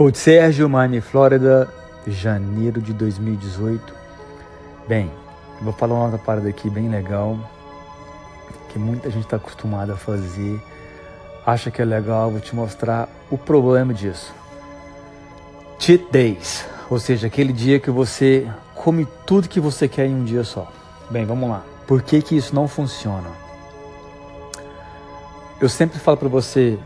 Coach Sérgio, Miami, Flórida, janeiro de 2018. Bem, eu vou falar uma outra parada aqui bem legal, que muita gente está acostumada a fazer, acha que é legal, vou te mostrar o problema disso. Cheat Days, ou seja, aquele dia que você come tudo que você quer em um dia só. Bem, vamos lá. Por que, que isso não funciona? Eu sempre falo para você,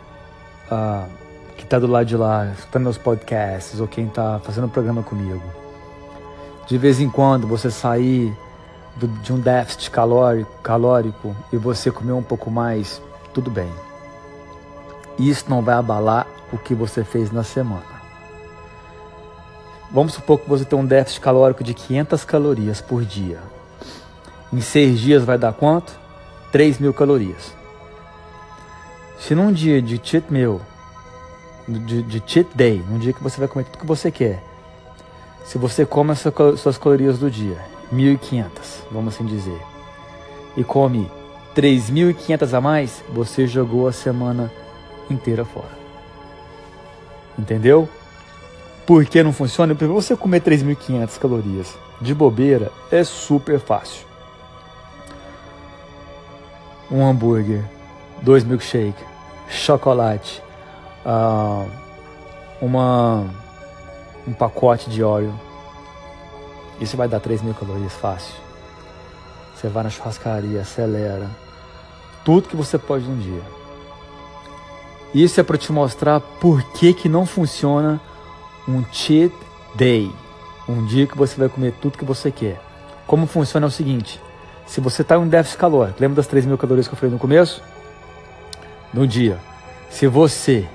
uh, que está do lado de lá, escutando meus podcasts, ou quem está fazendo programa comigo. De vez em quando você sair do, de um déficit calórico, calórico e você comer um pouco mais, tudo bem. Isso não vai abalar o que você fez na semana. Vamos supor que você tem um déficit calórico de 500 calorias por dia. Em seis dias vai dar quanto? 3 mil calorias. Se num dia de cheat meal de, de cheat day, num dia que você vai comer tudo que você quer. Se você come as suas calorias do dia, 1.500, vamos assim dizer, e come 3.500 a mais, você jogou a semana inteira fora. Entendeu? Por que não funciona? Porque você comer 3.500 calorias de bobeira é super fácil. Um hambúrguer, dois milkshake, chocolate, uh, uma, um pacote de óleo. Isso vai dar 3 mil calorias fácil. Você vai na churrascaria, acelera. Tudo que você pode num dia. Isso é para te mostrar por que, que não funciona um cheat day. Um dia que você vai comer tudo que você quer. Como funciona é o seguinte: se você está em um déficit calórico, lembra das 3 mil calorias que eu falei no começo? No dia. Se você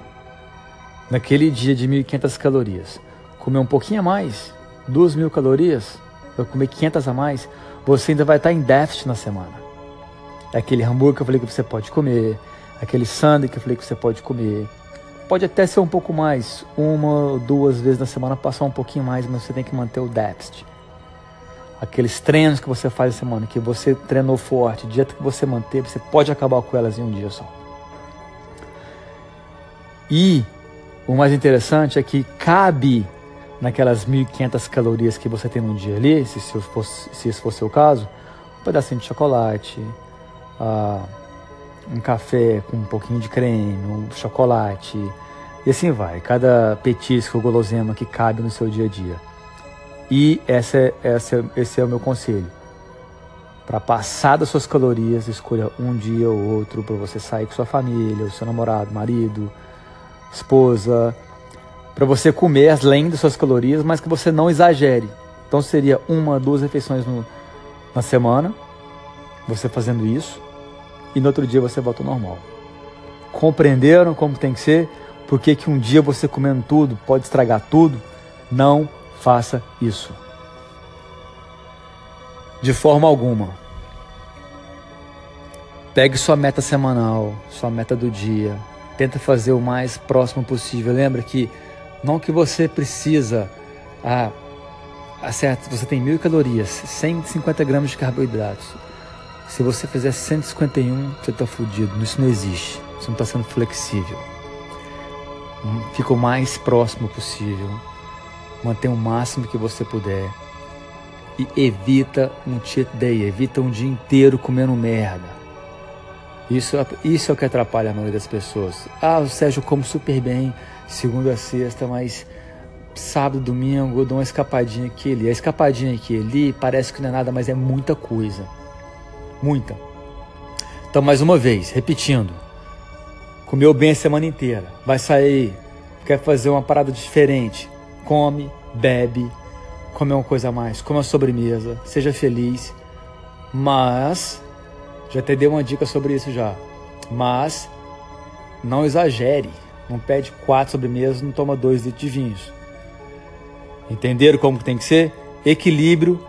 naquele dia de 1.500 calorias, comer um pouquinho a mais, 2.000 calorias, vai comer 500 a mais, você ainda vai estar em déficit na semana. É aquele hambúrguer que eu falei que você pode comer, aquele sanduíche que eu falei que você pode comer. Pode até ser um pouco mais, uma ou duas vezes na semana, passar um pouquinho mais, mas você tem que manter o déficit. Aqueles treinos que você faz na semana, que você treinou forte, dieta que você manteve, você pode acabar com elas em um dia só. E o mais interessante é que cabe naquelas 1.500 calorias que você tem no dia ali, se, se, fosse, se esse fosse o caso, um pedacinho de chocolate, uh, um café com um pouquinho de creme, um chocolate, e assim vai. Cada petisco, gulosema que cabe no seu dia a dia. E essa, é, essa, esse é o meu conselho. Para passar das suas calorias, escolha um dia ou outro para você sair com sua família, o seu namorado, marido, esposa, para você comer além das suas calorias, mas que você não exagere. Então seria uma, duas refeições no, na semana, você fazendo isso, e no outro dia você volta ao normal. Compreenderam como tem que ser? Porque que um dia você comendo tudo pode estragar tudo? Não faça isso. De forma alguma. Pegue sua meta semanal, sua meta do dia, tenta fazer o mais próximo possível. Lembra que não que você precisa, ah, certo, você tem mil calorias, 150 gramas de carboidratos. Se você fizer 151, você está fudido. Isso não existe. Você não está sendo flexível. Hum, fica o mais próximo possível. Mantenha o máximo que você puder. E evita um cheat day. Evita um dia inteiro comendo merda. Isso, isso é o que atrapalha a maioria das pessoas. Ah, o Sérgio come super bem, segunda a sexta, mas sábado, domingo eu dou uma escapadinha aqui ali. A escapadinha aqui ali parece que não é nada, mas é muita coisa. Muita. Então, mais uma vez, repetindo. Comeu bem a semana inteira. Vai sair, quer fazer uma parada diferente. Come, bebe, come uma coisa a mais, come uma sobremesa, seja feliz. Mas já te dei uma dica sobre isso já. Mas não exagere. Não pede quatro sobremesas, não toma dois litros de vinhos. Entenderam como tem que ser? Equilíbrio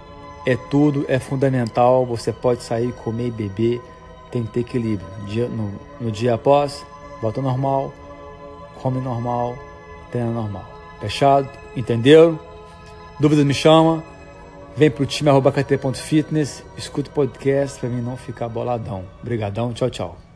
é tudo, é fundamental. Você pode sair, comer e beber. Tem que ter equilíbrio. No, no dia após, volta normal, come normal, treina normal. Fechado? Entenderam? Dúvidas me chama. Vem pro time arroba kt.fitness, escuta o podcast para mim não ficar boladão. Obrigadão, tchau, tchau.